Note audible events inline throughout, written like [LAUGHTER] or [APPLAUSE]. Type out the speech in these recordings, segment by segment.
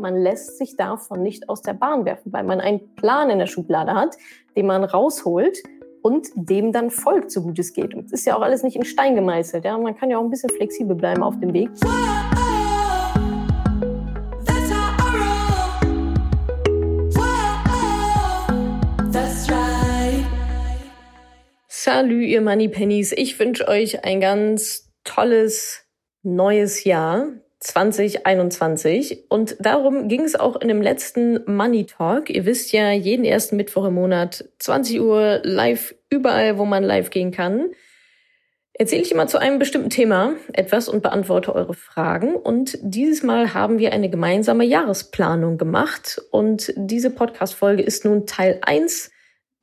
man lässt sich davon nicht aus der Bahn werfen, weil man einen Plan in der Schublade hat, den man rausholt und dem dann folgt, so gut es geht. Und es ist ja auch alles nicht in Stein gemeißelt. Ja? Man kann ja auch ein bisschen flexibel bleiben auf dem Weg. Salü, ihr Money Pennies. Ich wünsche euch ein ganz tolles neues Jahr 2021. Und darum ging es auch in dem letzten Money Talk. Ihr wisst ja, jeden ersten Mittwoch im Monat, 20 Uhr, live, überall, wo man live gehen kann. Erzähle ich immer zu einem bestimmten Thema etwas und beantworte eure Fragen. Und dieses Mal haben wir eine gemeinsame Jahresplanung gemacht. Und diese Podcast-Folge ist nun Teil 1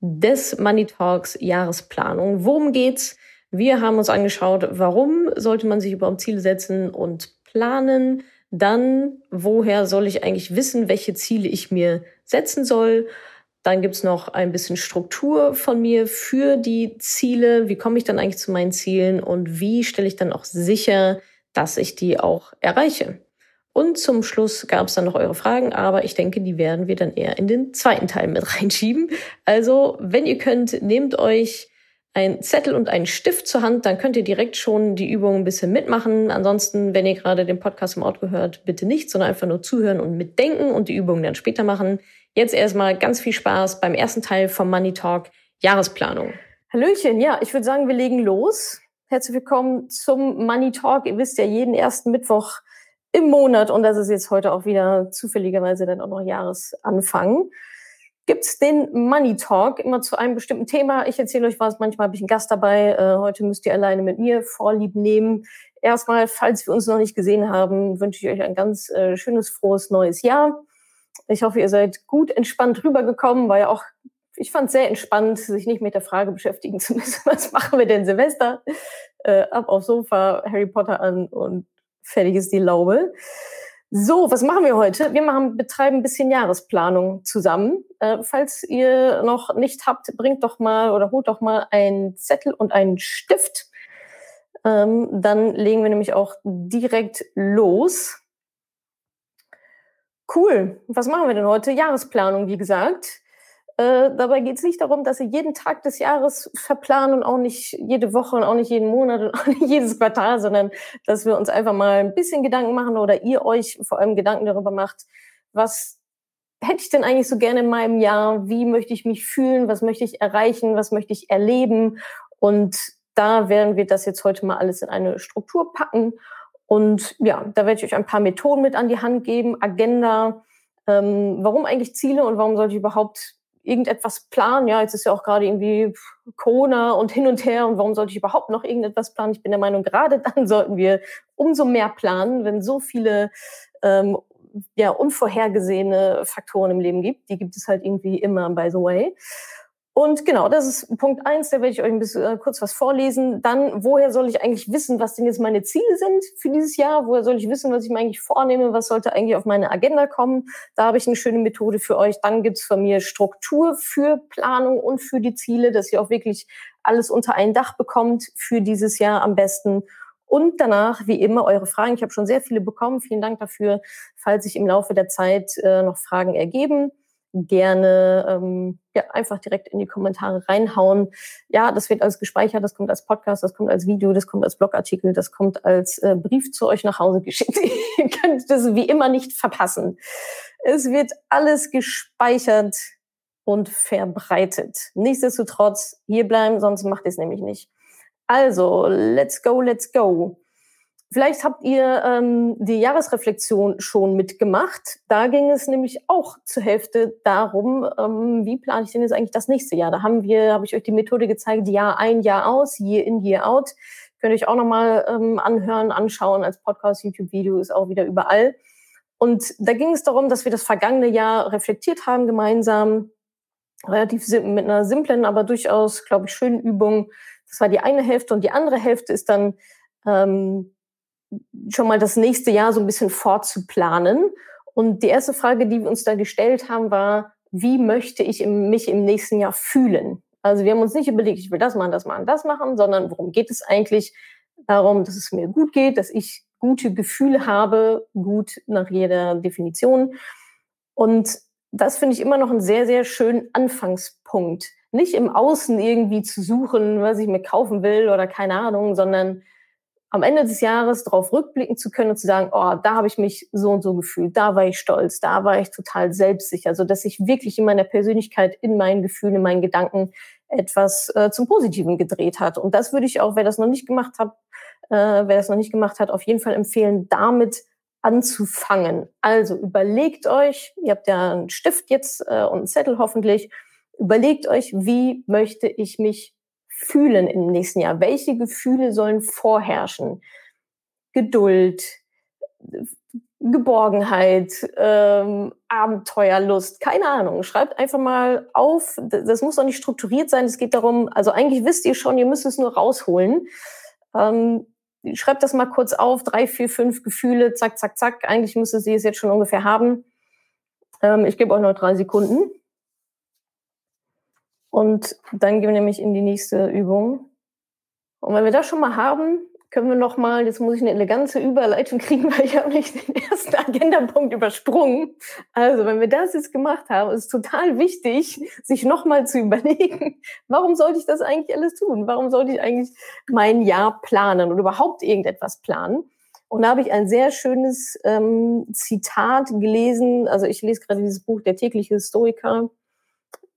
des Money Talks Jahresplanung. Worum geht's? Wir haben uns angeschaut, warum sollte man sich überhaupt Ziele setzen und planen? Dann, woher soll ich eigentlich wissen, welche Ziele ich mir setzen soll? Dann gibt's noch ein bisschen Struktur von mir für die Ziele. Wie komme ich dann eigentlich zu meinen Zielen und wie stelle ich dann auch sicher, dass ich die auch erreiche? Und zum Schluss gab es dann noch eure Fragen, aber ich denke, die werden wir dann eher in den zweiten Teil mit [LAUGHS] reinschieben. Also, wenn ihr könnt, nehmt euch ein Zettel und einen Stift zur Hand, dann könnt ihr direkt schon die Übung ein bisschen mitmachen. Ansonsten, wenn ihr gerade den Podcast im Auto gehört, bitte nicht, sondern einfach nur zuhören und mitdenken und die Übungen dann später machen. Jetzt erstmal ganz viel Spaß beim ersten Teil vom Money Talk Jahresplanung. Hallöchen, ja, ich würde sagen, wir legen los. Herzlich willkommen zum Money Talk. Ihr wisst ja, jeden ersten Mittwoch im Monat, und das ist jetzt heute auch wieder zufälligerweise dann auch noch Jahresanfang, gibt's den Money Talk immer zu einem bestimmten Thema. Ich erzähle euch was, manchmal habe ich einen Gast dabei. Äh, heute müsst ihr alleine mit mir Vorlieb nehmen. Erstmal, falls wir uns noch nicht gesehen haben, wünsche ich euch ein ganz äh, schönes, frohes neues Jahr. Ich hoffe, ihr seid gut entspannt rübergekommen, weil ja auch ich fand es sehr entspannt, sich nicht mit der Frage beschäftigen zu müssen, [LAUGHS] was machen wir denn Silvester? Äh, ab aufs Sofa, Harry Potter an und fertig ist die Laube. So, was machen wir heute? Wir machen, betreiben ein bisschen Jahresplanung zusammen. Äh, falls ihr noch nicht habt, bringt doch mal oder holt doch mal einen Zettel und einen Stift. Ähm, dann legen wir nämlich auch direkt los. Cool. Was machen wir denn heute? Jahresplanung, wie gesagt. Äh, dabei geht es nicht darum, dass ihr jeden Tag des Jahres verplanen und auch nicht jede Woche und auch nicht jeden Monat und [LAUGHS] auch nicht jedes Quartal, sondern dass wir uns einfach mal ein bisschen Gedanken machen oder ihr euch vor allem Gedanken darüber macht, was hätte ich denn eigentlich so gerne in meinem Jahr? Wie möchte ich mich fühlen? Was möchte ich erreichen? Was möchte ich erleben? Und da werden wir das jetzt heute mal alles in eine Struktur packen. Und ja, da werde ich euch ein paar Methoden mit an die Hand geben, Agenda, ähm, warum eigentlich Ziele und warum sollte ich überhaupt irgendetwas planen. Ja, jetzt ist ja auch gerade irgendwie Corona und hin und her und warum sollte ich überhaupt noch irgendetwas planen? Ich bin der Meinung, gerade [LAUGHS] dann sollten wir umso mehr planen, wenn so viele ähm, ja, unvorhergesehene Faktoren im Leben gibt. Die gibt es halt irgendwie immer, by the way. Und genau, das ist Punkt eins, da werde ich euch ein bisschen äh, kurz was vorlesen. Dann, woher soll ich eigentlich wissen, was denn jetzt meine Ziele sind für dieses Jahr? Woher soll ich wissen, was ich mir eigentlich vornehme? Was sollte eigentlich auf meine Agenda kommen? Da habe ich eine schöne Methode für euch. Dann gibt's von mir Struktur für Planung und für die Ziele, dass ihr auch wirklich alles unter ein Dach bekommt für dieses Jahr am besten. Und danach, wie immer, eure Fragen. Ich habe schon sehr viele bekommen. Vielen Dank dafür, falls sich im Laufe der Zeit äh, noch Fragen ergeben gerne ähm, ja, einfach direkt in die Kommentare reinhauen. Ja, das wird alles gespeichert, das kommt als Podcast, das kommt als Video, das kommt als Blogartikel, das kommt als äh, Brief zu euch nach Hause geschickt. [LAUGHS] Ihr könnt das wie immer nicht verpassen. Es wird alles gespeichert und verbreitet. Nichtsdestotrotz hier bleiben, sonst macht ihr es nämlich nicht. Also, let's go, let's go. Vielleicht habt ihr ähm, die Jahresreflexion schon mitgemacht. Da ging es nämlich auch zur Hälfte darum, ähm, wie plane ich denn jetzt eigentlich das nächste Jahr? Da haben wir, habe ich euch die Methode gezeigt, Jahr ein, Jahr aus, Year in, Year out. Könnt ihr euch auch nochmal ähm, anhören, anschauen als Podcast, YouTube-Video ist auch wieder überall. Und da ging es darum, dass wir das vergangene Jahr reflektiert haben gemeinsam, relativ mit einer simplen, aber durchaus, glaube ich, schönen Übung. Das war die eine Hälfte und die andere Hälfte ist dann ähm, schon mal das nächste Jahr so ein bisschen vorzuplanen. Und die erste Frage, die wir uns da gestellt haben, war, wie möchte ich mich im nächsten Jahr fühlen? Also wir haben uns nicht überlegt, ich will das machen, das machen, das machen, sondern worum geht es eigentlich? Darum, dass es mir gut geht, dass ich gute Gefühle habe, gut nach jeder Definition. Und das finde ich immer noch einen sehr, sehr schönen Anfangspunkt. Nicht im Außen irgendwie zu suchen, was ich mir kaufen will oder keine Ahnung, sondern am Ende des Jahres darauf rückblicken zu können und zu sagen, oh, da habe ich mich so und so gefühlt, da war ich stolz, da war ich total selbstsicher, so dass ich wirklich in meiner Persönlichkeit, in meinen Gefühlen, in meinen Gedanken etwas äh, zum Positiven gedreht hat. Und das würde ich auch, wer das noch nicht gemacht hat, äh, wer das noch nicht gemacht hat, auf jeden Fall empfehlen, damit anzufangen. Also überlegt euch, ihr habt ja einen Stift jetzt äh, und einen Zettel hoffentlich, überlegt euch, wie möchte ich mich fühlen im nächsten Jahr? Welche Gefühle sollen vorherrschen? Geduld, Geborgenheit, ähm, Abenteuerlust, keine Ahnung. Schreibt einfach mal auf. Das muss auch nicht strukturiert sein. Es geht darum, also eigentlich wisst ihr schon, ihr müsst es nur rausholen. Ähm, schreibt das mal kurz auf. Drei, vier, fünf Gefühle, zack, zack, zack. Eigentlich müsste sie es jetzt schon ungefähr haben. Ähm, ich gebe euch noch drei Sekunden. Und dann gehen wir nämlich in die nächste Übung. Und wenn wir das schon mal haben, können wir noch mal, jetzt muss ich eine elegante Überleitung [LAUGHS] kriegen, weil ich habe nicht den ersten Agendapunkt übersprungen. Also, wenn wir das jetzt gemacht haben, ist total wichtig, sich noch mal zu überlegen, [LAUGHS] warum sollte ich das eigentlich alles tun? Warum sollte ich eigentlich mein Jahr planen oder überhaupt irgendetwas planen? Und da habe ich ein sehr schönes ähm, Zitat gelesen. Also ich lese gerade dieses Buch Der tägliche Stoiker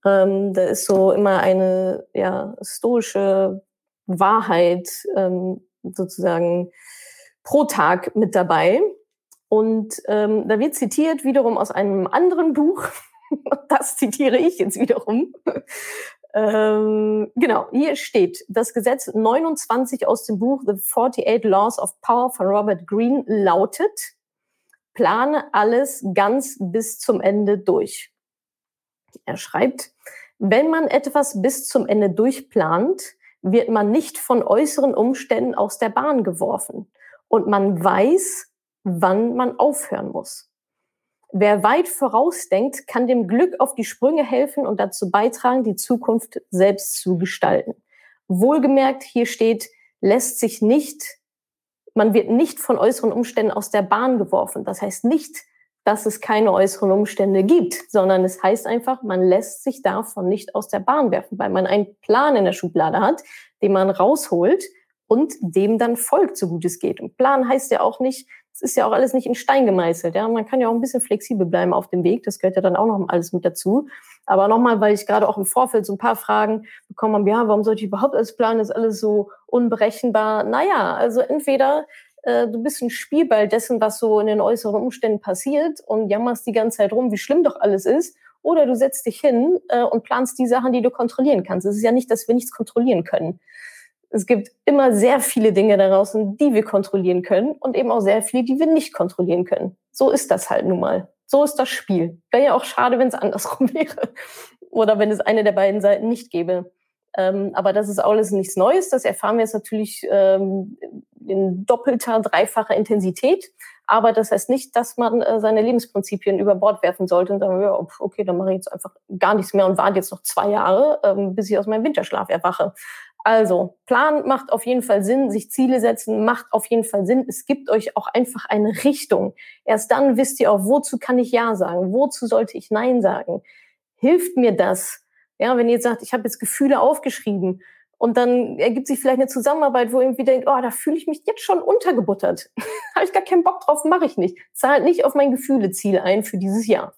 ähm, da ist so immer eine ja, stoische Wahrheit ähm, sozusagen pro Tag mit dabei. Und ähm, da wird zitiert wiederum aus einem anderen Buch. [LAUGHS] das zitiere ich jetzt wiederum. [LAUGHS] ähm, genau, hier steht das Gesetz 29 aus dem Buch The 48 Laws of Power von Robert Greene lautet, plane alles ganz bis zum Ende durch. Er schreibt, wenn man etwas bis zum Ende durchplant, wird man nicht von äußeren Umständen aus der Bahn geworfen und man weiß, wann man aufhören muss. Wer weit vorausdenkt, kann dem Glück auf die Sprünge helfen und dazu beitragen, die Zukunft selbst zu gestalten. Wohlgemerkt, hier steht, lässt sich nicht, man wird nicht von äußeren Umständen aus der Bahn geworfen. Das heißt nicht, dass es keine äußeren Umstände gibt, sondern es heißt einfach, man lässt sich davon nicht aus der Bahn werfen, weil man einen Plan in der Schublade hat, den man rausholt und dem dann folgt, so gut es geht. Und Plan heißt ja auch nicht, es ist ja auch alles nicht in Stein gemeißelt. Ja? Man kann ja auch ein bisschen flexibel bleiben auf dem Weg, das gehört ja dann auch noch alles mit dazu. Aber nochmal, weil ich gerade auch im Vorfeld so ein paar Fragen bekommen habe, ja, warum sollte ich überhaupt alles planen, ist alles so unberechenbar. Naja, also entweder äh, du bist ein Spielball dessen, was so in den äußeren Umständen passiert und jammerst die ganze Zeit rum, wie schlimm doch alles ist. Oder du setzt dich hin äh, und planst die Sachen, die du kontrollieren kannst. Es ist ja nicht, dass wir nichts kontrollieren können. Es gibt immer sehr viele Dinge daraus, die wir kontrollieren können und eben auch sehr viele, die wir nicht kontrollieren können. So ist das halt nun mal. So ist das Spiel. Wäre ja auch schade, wenn es [LAUGHS] andersrum wäre. Oder wenn es eine der beiden Seiten nicht gäbe. Ähm, aber das ist alles nichts Neues. Das erfahren wir jetzt natürlich ähm, in doppelter, dreifacher Intensität. Aber das heißt nicht, dass man äh, seine Lebensprinzipien über Bord werfen sollte und sagen, ja, okay, dann mache ich jetzt einfach gar nichts mehr und warte jetzt noch zwei Jahre, ähm, bis ich aus meinem Winterschlaf erwache. Also, Plan macht auf jeden Fall Sinn, sich Ziele setzen macht auf jeden Fall Sinn. Es gibt euch auch einfach eine Richtung. Erst dann wisst ihr auch, wozu kann ich Ja sagen, wozu sollte ich Nein sagen. Hilft mir das? Ja, wenn ihr sagt, ich habe jetzt Gefühle aufgeschrieben und dann ergibt sich vielleicht eine Zusammenarbeit, wo irgendwie denkt, oh, da fühle ich mich jetzt schon untergebuttert. [LAUGHS] habe ich gar keinen Bock drauf, mache ich nicht. Zahlt nicht auf mein Gefühleziel ein für dieses Jahr.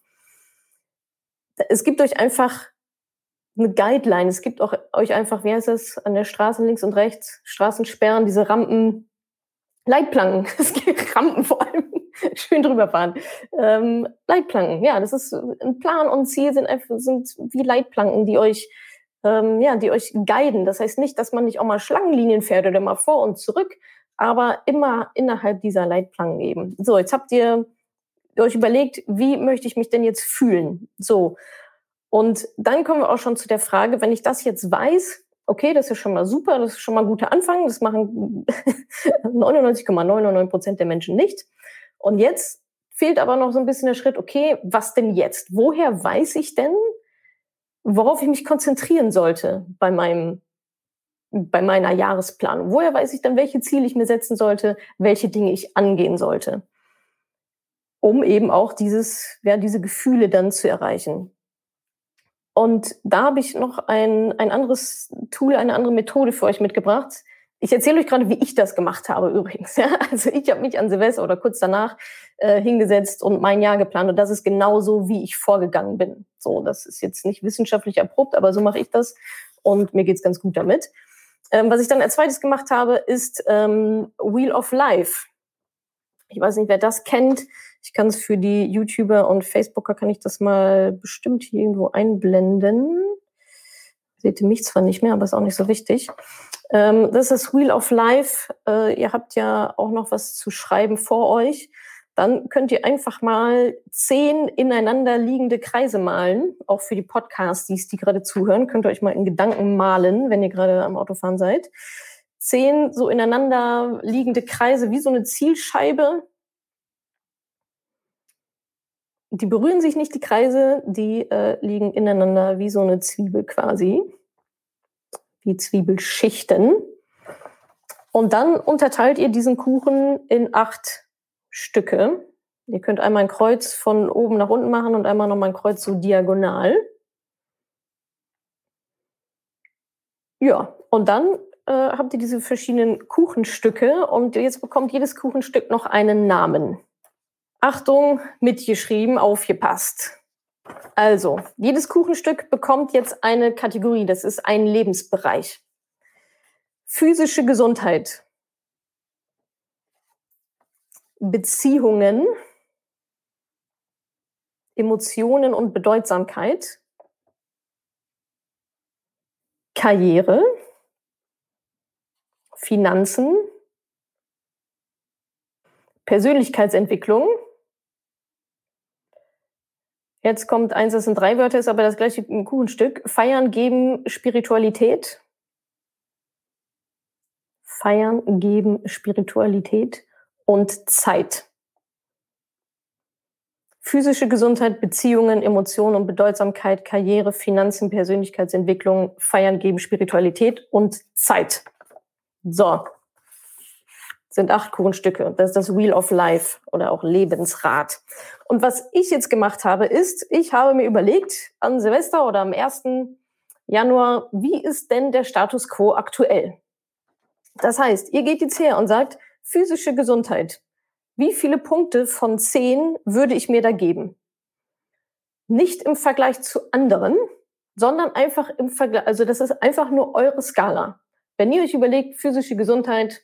Es gibt euch einfach eine Guideline. Es gibt auch euch einfach, wie heißt das, an der Straße links und rechts, Straßensperren, diese Rampen, Leitplanken. [LAUGHS] Es gibt Rampen vor allem. [LAUGHS] Schön drüber fahren. Ähm, Leitplanken, ja, das ist ein Plan und Ziel sind einfach sind wie Leitplanken, die euch ähm, ja, die euch guiden. Das heißt nicht, dass man nicht auch mal Schlangenlinien fährt oder mal vor und zurück, aber immer innerhalb dieser Leitplanken eben. So, jetzt habt ihr euch überlegt, wie möchte ich mich denn jetzt fühlen? So. Und dann kommen wir auch schon zu der Frage, wenn ich das jetzt weiß, okay, das ist schon mal super, das ist schon mal ein guter Anfang, das machen [LAUGHS] 99,99 Prozent der Menschen nicht. Und jetzt fehlt aber noch so ein bisschen der Schritt, okay, was denn jetzt? Woher weiß ich denn, worauf ich mich konzentrieren sollte bei meinem bei meiner Jahresplanung? Woher weiß ich dann, welche Ziele ich mir setzen sollte, welche Dinge ich angehen sollte? Um eben auch dieses, ja, diese Gefühle dann zu erreichen. Und da habe ich noch ein, ein anderes Tool, eine andere Methode für euch mitgebracht. Ich erzähle euch gerade, wie ich das gemacht habe übrigens. [LAUGHS] Ja? Also ich habe mich an Silvester oder kurz danach äh, hingesetzt und mein Jahr geplant. Und das ist genauso, wie ich vorgegangen bin. So, das ist jetzt nicht wissenschaftlich erprobt, aber so mache ich das und mir geht's ganz gut damit. Ähm, was ich dann als zweites gemacht habe, ist ähm, Wheel of Life. Ich weiß nicht, wer das kennt. Ich kann es für die YouTuber und Facebooker, kann ich das mal bestimmt hier irgendwo einblenden. Seht ihr mich zwar nicht mehr, aber ist auch nicht so wichtig. Ähm, das ist Wheel of Life. Äh, ihr habt ja auch noch was zu schreiben vor euch dann könnt ihr einfach mal zehn ineinander liegende Kreise malen. Auch für die Podcasts, die gerade zuhören, könnt ihr euch mal in Gedanken malen, wenn ihr gerade am Autofahren seid. Zehn so ineinander liegende Kreise wie so eine Zielscheibe. Die berühren sich nicht, die Kreise, die äh, liegen ineinander wie so eine Zwiebel quasi. Wie Zwiebelschichten. Und dann unterteilt ihr diesen Kuchen in acht Stücke. Ihr könnt einmal ein Kreuz von oben nach unten machen und einmal nochmal ein Kreuz so diagonal. Ja, und dann äh, habt ihr diese verschiedenen Kuchenstücke und jetzt bekommt jedes Kuchenstück noch einen Namen. Achtung, mitgeschrieben, aufgepasst. Also, jedes Kuchenstück bekommt jetzt eine Kategorie, das ist ein Lebensbereich. Physische Gesundheit, Beziehungen, Emotionen und Bedeutsamkeit, Karriere, Finanzen, Persönlichkeitsentwicklung. Jetzt kommt eins, das sind drei Wörter, ist aber das gleiche Kuchenstück. Feiern, geben, Spiritualität. Feiern, geben, Spiritualität und Zeit. Physische Gesundheit, Beziehungen, Emotionen und Bedeutsamkeit, Karriere, Finanzen, Persönlichkeitsentwicklung, Feiern geben, Spiritualität und Zeit. So. Sind acht Kuchenstücke. Das ist das Wheel of Life oder auch Lebensrad. Und was ich jetzt gemacht habe, ist, ich habe mir überlegt, an Silvester oder am 1. Januar, wie ist denn der Status quo aktuell? Das heißt, ihr geht jetzt her und sagt, physische Gesundheit. Wie viele Punkte von zehn würde ich mir da geben? Nicht im Vergleich zu anderen, sondern einfach im Vergleich, also das ist einfach nur eure Skala. Wenn ihr euch überlegt, physische Gesundheit,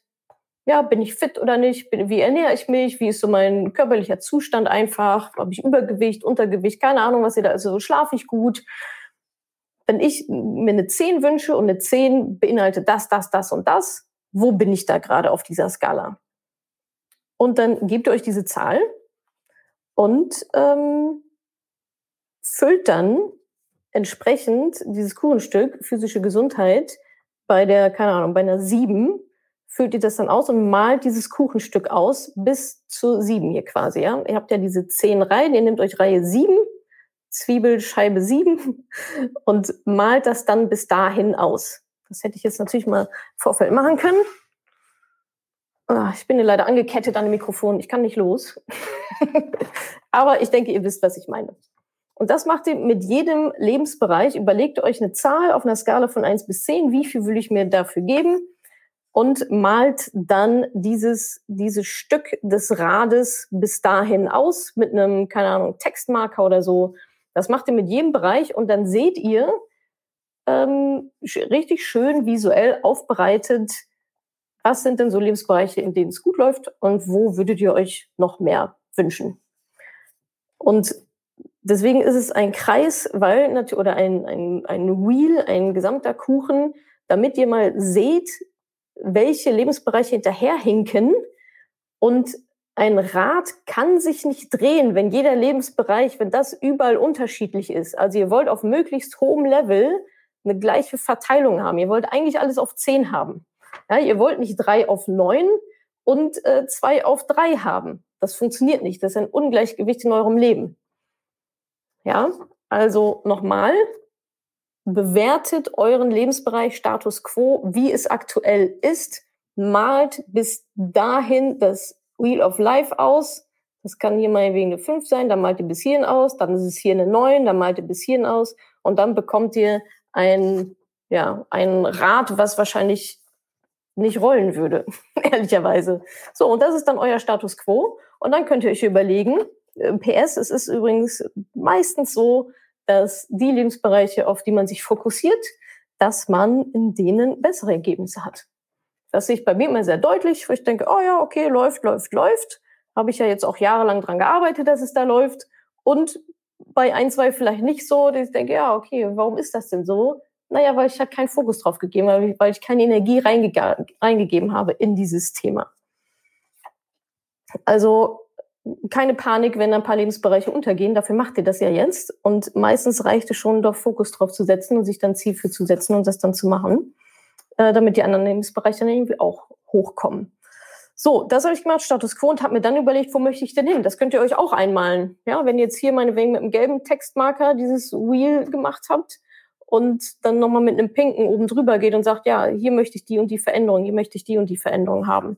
ja, bin ich fit oder nicht? Wie ernähre ich mich? Wie ist so mein körperlicher Zustand einfach? Habe ich Übergewicht, Untergewicht? Keine Ahnung, was ihr da, also schlafe ich gut? Wenn ich mir eine 10 wünsche und eine 10 beinhaltet das, das, das und das, wo bin ich da gerade auf dieser Skala? Und dann gebt ihr euch diese Zahl und ähm, füllt dann entsprechend dieses Kuchenstück physische Gesundheit bei der, keine Ahnung, bei einer 7, füllt ihr das dann aus und malt dieses Kuchenstück aus bis zu 7 hier quasi. Ja? Ihr habt ja diese 10 Reihen, ihr nehmt euch Reihe 7, Zwiebelscheibe 7 [LAUGHS] und malt das dann bis dahin aus. Das hätte ich jetzt natürlich mal Vorfeld machen können. Oh, ich bin hier leider angekettet an dem Mikrofon. Ich kann nicht los. [LAUGHS] Aber ich denke, ihr wisst, was ich meine. Und das macht ihr mit jedem Lebensbereich. Überlegt euch eine Zahl auf einer Skala von 1 bis 10. Wie viel will ich mir dafür geben? Und malt dann dieses, dieses Stück des Rades bis dahin aus mit einem, keine Ahnung, Textmarker oder so. Das macht ihr mit jedem Bereich und dann seht ihr, ähm, richtig schön visuell aufbereitet, was sind denn so Lebensbereiche, in denen es gut läuft und wo würdet ihr euch noch mehr wünschen? Und deswegen ist es ein Kreis, weil oder ein, ein, ein Wheel, ein gesamter Kuchen, damit ihr mal seht, welche Lebensbereiche hinterherhinken und ein Rad kann sich nicht drehen, wenn jeder Lebensbereich, wenn das überall unterschiedlich ist. Also ihr wollt auf möglichst hohem Level eine gleiche Verteilung haben. Ihr wollt eigentlich alles auf 10 haben. Ja, ihr wollt nicht 3 auf 9 und 2 äh, auf 3 haben. Das funktioniert nicht. Das ist ein Ungleichgewicht in eurem Leben. Ja, also nochmal. Bewertet euren Lebensbereich Status quo, wie es aktuell ist, malt bis dahin das Wheel of Life aus. Das kann hier mal wegen eine 5 sein, dann malt ihr bis hierhin aus, dann ist es hier eine 9, dann malt ihr bis hierhin aus und dann bekommt ihr ein, ja, ein Rad, was wahrscheinlich nicht rollen würde, [LAUGHS] ehrlicherweise. So, und das ist dann euer Status quo. Und dann könnt ihr euch überlegen, äh, PS, es ist übrigens meistens so, dass die Lebensbereiche, auf die man sich fokussiert, dass man in denen bessere Ergebnisse hat. Das sehe ich bei mir immer sehr deutlich, wo ich denke, oh ja, okay, läuft, läuft, läuft. Habe ich ja jetzt auch jahrelang dran gearbeitet, dass es da läuft. Und bei ein, zwei vielleicht nicht so, dass ich denke, ja, okay, warum ist das denn so? Naja, weil ich halt keinen Fokus drauf gegeben habe, weil ich keine Energie reingege reingegeben habe in dieses Thema. Also keine Panik, wenn ein paar Lebensbereiche untergehen. Dafür macht ihr das ja jetzt. Und meistens reicht es schon, doch Fokus drauf zu setzen und sich dann Ziel für zu setzen und das dann zu machen, äh, damit die anderen Lebensbereiche dann irgendwie auch hochkommen. So, das habe ich gemacht, Status Quo, und habe mir dann überlegt, wo möchte ich denn hin? Das könnt ihr euch auch einmalen. Ja, wenn ihr jetzt hier meinetwegen mit einem gelben Textmarker dieses Wheel gemacht habt und dann nochmal mit einem pinken oben drüber geht und sagt, ja, hier möchte ich die und die Veränderung, hier möchte ich die und die Veränderung haben.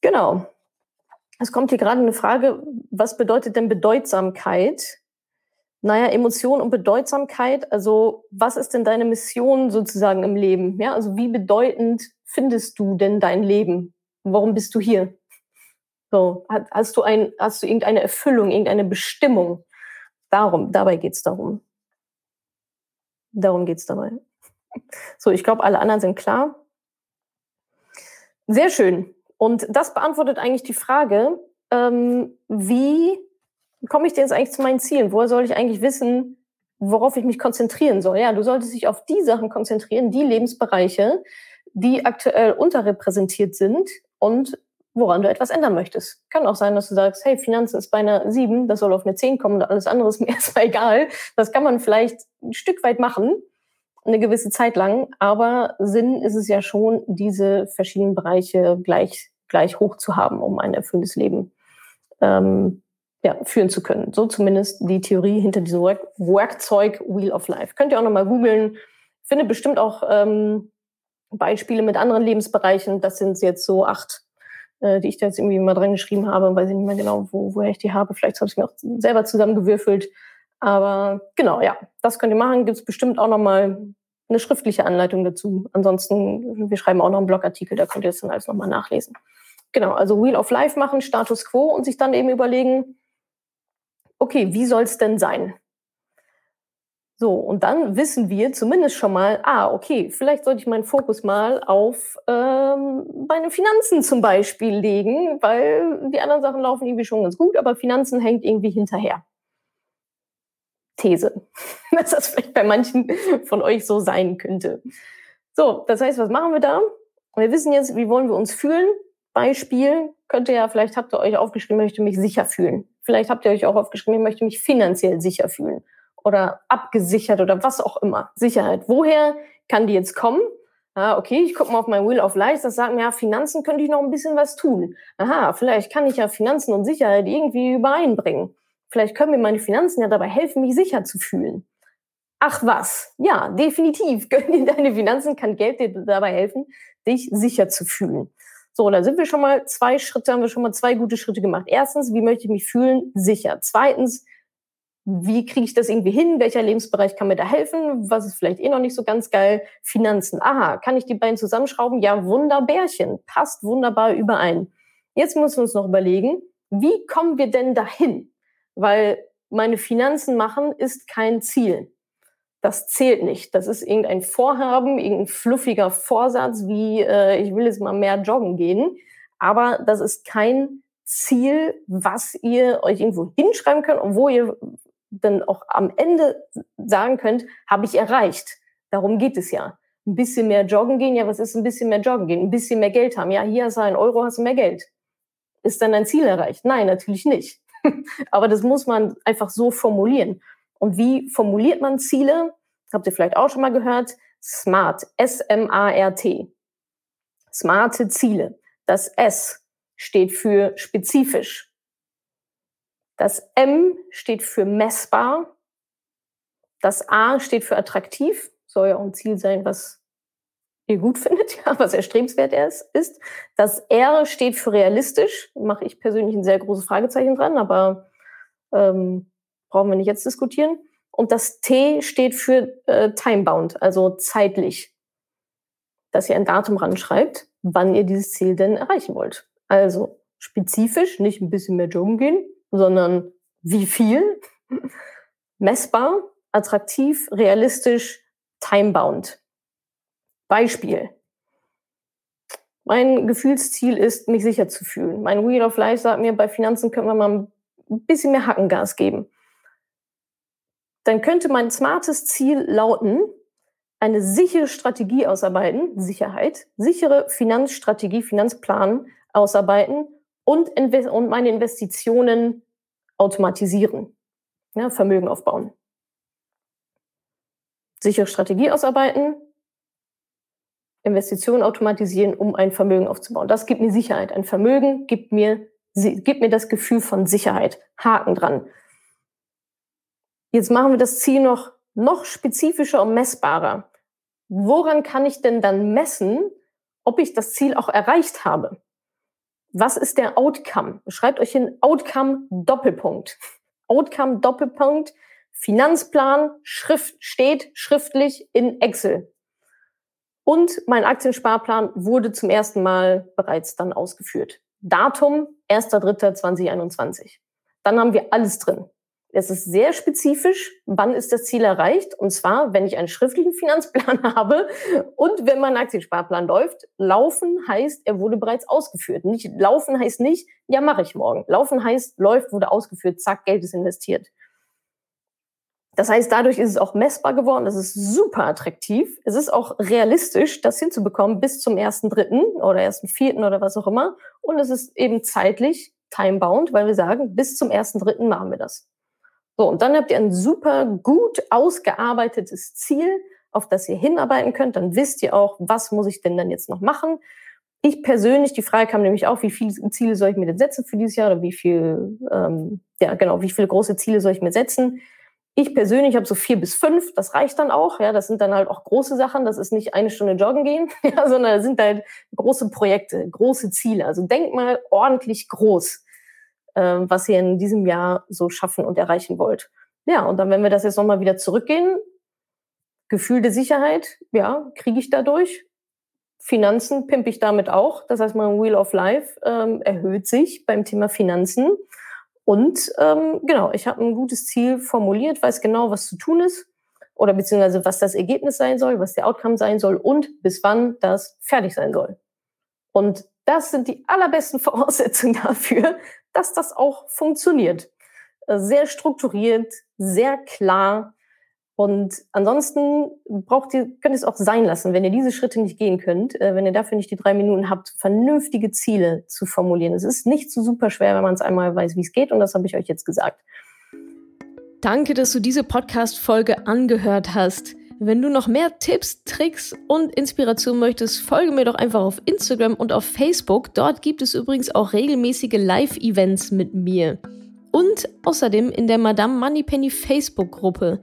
Genau. Es kommt hier gerade eine Frage, was bedeutet denn Bedeutsamkeit? Naja, Emotion und Bedeutsamkeit, also was ist denn deine Mission sozusagen im Leben? Ja, also wie bedeutend findest du denn dein Leben? Warum bist du hier? So, hast du ein, hast du irgendeine Erfüllung, irgendeine Bestimmung? Darum, dabei geht's darum. Darum geht's dabei. So, ich glaube, alle anderen sind klar. Sehr schön. Und das beantwortet eigentlich die Frage, ähm, wie komme ich denn jetzt eigentlich zu meinen Zielen? Woher soll ich eigentlich wissen, worauf ich mich konzentrieren soll? Ja, du solltest dich auf die Sachen konzentrieren, die Lebensbereiche, die aktuell unterrepräsentiert sind und woran du etwas ändern möchtest. Kann auch sein, dass du sagst, hey, Finanzen ist bei einer 7, das soll auf eine 10 kommen und alles andere ist [LAUGHS] mir erstmal egal. Das kann man vielleicht ein Stück weit machen eine gewisse Zeit lang. Aber Sinn ist es ja schon, diese verschiedenen Bereiche gleich, gleich hoch zu haben, um ein erfülltes Leben ähm, ja, führen zu können. So zumindest die Theorie hinter diesem Work Werkzeug Wheel of Life. Könnt ihr auch nochmal googeln. Finde bestimmt auch ähm, Beispiele mit anderen Lebensbereichen. Das sind jetzt so acht, äh, die ich da jetzt irgendwie mal dran geschrieben habe. Weiß ich nicht mehr genau, wo, woher ich die habe. Vielleicht habe ich mir auch selber zusammengewürfelt. Aber genau, ja, das könnt ihr machen. Gibt es bestimmt auch nochmal eine schriftliche Anleitung dazu. Ansonsten, wir schreiben auch noch einen Blogartikel, da könnt ihr das dann alles nochmal nachlesen. Genau, also Wheel of Life machen, Status Quo und sich dann eben überlegen, okay, wie soll es denn sein? So, und dann wissen wir zumindest schon mal, ah, okay, vielleicht sollte ich meinen Fokus mal auf ähm, meine Finanzen zum Beispiel legen, weil die anderen Sachen laufen irgendwie schon ganz gut, aber Finanzen hängt irgendwie hinterher. These, [LAUGHS] dass das vielleicht bei manchen von euch so sein könnte. So, das heißt, was machen wir da? Wir wissen jetzt, wie wollen wir uns fühlen? Beispiel könnte ja, vielleicht habt ihr euch aufgeschrieben, ich möchte mich sicher fühlen. Vielleicht habt ihr euch auch aufgeschrieben, ich möchte mich finanziell sicher fühlen oder abgesichert oder was auch immer. Sicherheit. Woher kann die jetzt kommen? Ah, okay, ich gucke mal auf mein Wheel of Life, das sagt mir, ja, Finanzen könnte ich noch ein bisschen was tun. Aha, vielleicht kann ich ja Finanzen und Sicherheit irgendwie übereinbringen. Vielleicht können mir meine Finanzen ja dabei helfen, mich sicher zu fühlen. Ach was, ja, definitiv [LAUGHS] können dir deine Finanzen, kann Geld dir dabei helfen, dich sicher zu fühlen. So, da sind wir schon mal zwei Schritte, haben wir schon mal zwei gute Schritte gemacht. Erstens, wie möchte ich mich fühlen? Sicher. Zweitens, wie kriege ich das irgendwie hin? Welcher Lebensbereich kann mir da helfen? Was ist vielleicht eh noch nicht so ganz geil? Finanzen. Aha, kann ich die beiden zusammenschrauben? Ja, wunderbärchen. Passt wunderbar überein. Jetzt müssen wir uns noch überlegen, wie kommen wir denn dahin? Weil meine Finanzen machen ist kein Ziel. Das zählt nicht. Das ist irgendein Vorhaben, irgendein fluffiger Vorsatz, wie äh, ich will jetzt mal mehr joggen gehen. Aber das ist kein Ziel, was ihr euch irgendwo hinschreiben könnt und wo ihr dann auch am Ende sagen könnt, habe ich erreicht. Darum geht es ja. Ein bisschen mehr joggen gehen, ja, was ist ein bisschen mehr joggen gehen? Ein bisschen mehr Geld haben. Ja, hier hast du einen Euro, hast du mehr Geld. Ist dann dein Ziel erreicht? Nein, natürlich nicht. [LAUGHS] Aber das muss man einfach so formulieren. Und wie formuliert man Ziele? Habt ihr vielleicht auch schon mal gehört? SMART, S-M-A-R-T. Smarte Ziele. Das S steht für spezifisch. Das M steht für messbar. Das A steht für attraktiv, soll ja auch ein Ziel sein, was ihr gut [LAUGHS] findet, ja, was erstrebenswert ist. Das R steht für realistisch, mache ich persönlich ein sehr großes Fragezeichen dran, aber ähm, brauchen wir nicht jetzt diskutieren. Und das T steht für äh, timebound, also zeitlich, dass ihr ein Datum ranschreibt, wann ihr dieses Ziel denn erreichen wollt. Also spezifisch, nicht ein bisschen mehr joggen gehen, sondern wie viel, [LAUGHS] messbar, attraktiv, realistisch, timebound. Beispiel. Mein Gefühlsziel ist, mich sicher zu fühlen. Mein Wheel of Life sagt mir, bei Finanzen können wir mal ein bisschen mehr Hackengas geben. Dann könnte mein smartes Ziel lauten, eine sichere Strategie ausarbeiten, Sicherheit, sichere Finanzstrategie, Finanzplan ausarbeiten und, und meine Investitionen automatisieren, ja, Vermögen aufbauen. Sichere Strategie ausarbeiten, Investitionen automatisieren, um ein Vermögen aufzubauen. Das gibt mir Sicherheit. Ein Vermögen gibt mir, gibt mir das Gefühl von Sicherheit. Haken dran. Jetzt machen wir das Ziel noch, noch spezifischer und messbarer. Woran kann ich denn dann messen, ob ich das Ziel auch erreicht habe? Was ist der Outcome? Schreibt euch in Outcome Doppelpunkt. Outcome Doppelpunkt. Finanzplan Schrift steht schriftlich in Excel. Und mein Aktiensparplan wurde zum ersten Mal bereits dann ausgeführt. Datum 1.3.2021. Dann haben wir alles drin. Es ist sehr spezifisch, wann ist das Ziel erreicht. Und zwar, wenn ich einen schriftlichen Finanzplan [LAUGHS] habe und wenn mein Aktiensparplan läuft. Laufen heißt, er wurde bereits ausgeführt. Nicht, laufen heißt nicht, ja, mache ich morgen. Laufen heißt, läuft, wurde ausgeführt, zack, Geld ist investiert. Das heißt, dadurch ist es auch messbar geworden. Das ist super attraktiv. Es ist auch realistisch, das hinzubekommen bis zum ersten Dritten oder ersten Vierten oder was auch immer. Und es ist eben zeitlich timebound, weil wir sagen, bis zum ersten Dritten machen wir das. So, und dann habt ihr ein super gut ausgearbeitetes Ziel, auf das ihr hinarbeiten könnt. Dann wisst ihr auch, was muss ich denn dann jetzt noch machen. Ich persönlich, die Frage kam nämlich auch, wie viele Ziele soll ich mir denn setzen für dieses Jahr oder wie viel, ähm, ja genau, wie viele große Ziele soll ich mir setzen? Ich persönlich habe so vier bis fünf, das reicht dann auch. Ja, das sind dann halt auch große Sachen. Das ist nicht eine Stunde joggen gehen, [LAUGHS] ja, sondern das sind halt große Projekte, große Ziele. Also denk mal ordentlich groß, äh, was ihr in diesem Jahr so schaffen und erreichen wollt. Ja, und dann, wenn wir das jetzt nochmal wieder zurückgehen, Gefühl der Sicherheit, ja, kriege ich dadurch. Finanzen pimpe ich damit auch. Das heißt, mein Wheel of Life ähm, erhöht sich beim Thema Finanzen. Und ähm, genau, ich habe ein gutes Ziel formuliert, weiß genau, was zu tun ist oder beziehungsweise was das Ergebnis sein soll, was der Outcome sein soll und bis wann das fertig sein soll. Und das sind die allerbesten [LAUGHS] Voraussetzungen dafür, dass das auch funktioniert. Sehr strukturiert, sehr klar, und ansonsten braucht ihr, könnt ihr es auch sein lassen, wenn ihr diese Schritte nicht gehen könnt, äh, wenn ihr dafür nicht die drei Minuten habt, vernünftige Ziele zu formulieren. Es ist nicht so super schwer, wenn man es einmal weiß, wie es geht. Und das habe ich euch jetzt gesagt. Danke, dass du diese Podcast-Folge angehört hast. Wenn du noch mehr Tipps, Tricks und Inspiration möchtest, folge mir doch einfach auf Instagram und auf Facebook. Dort gibt es übrigens auch regelmäßige Live-Events mit mir. Und außerdem in der Madame Moneypenny Facebook-Gruppe,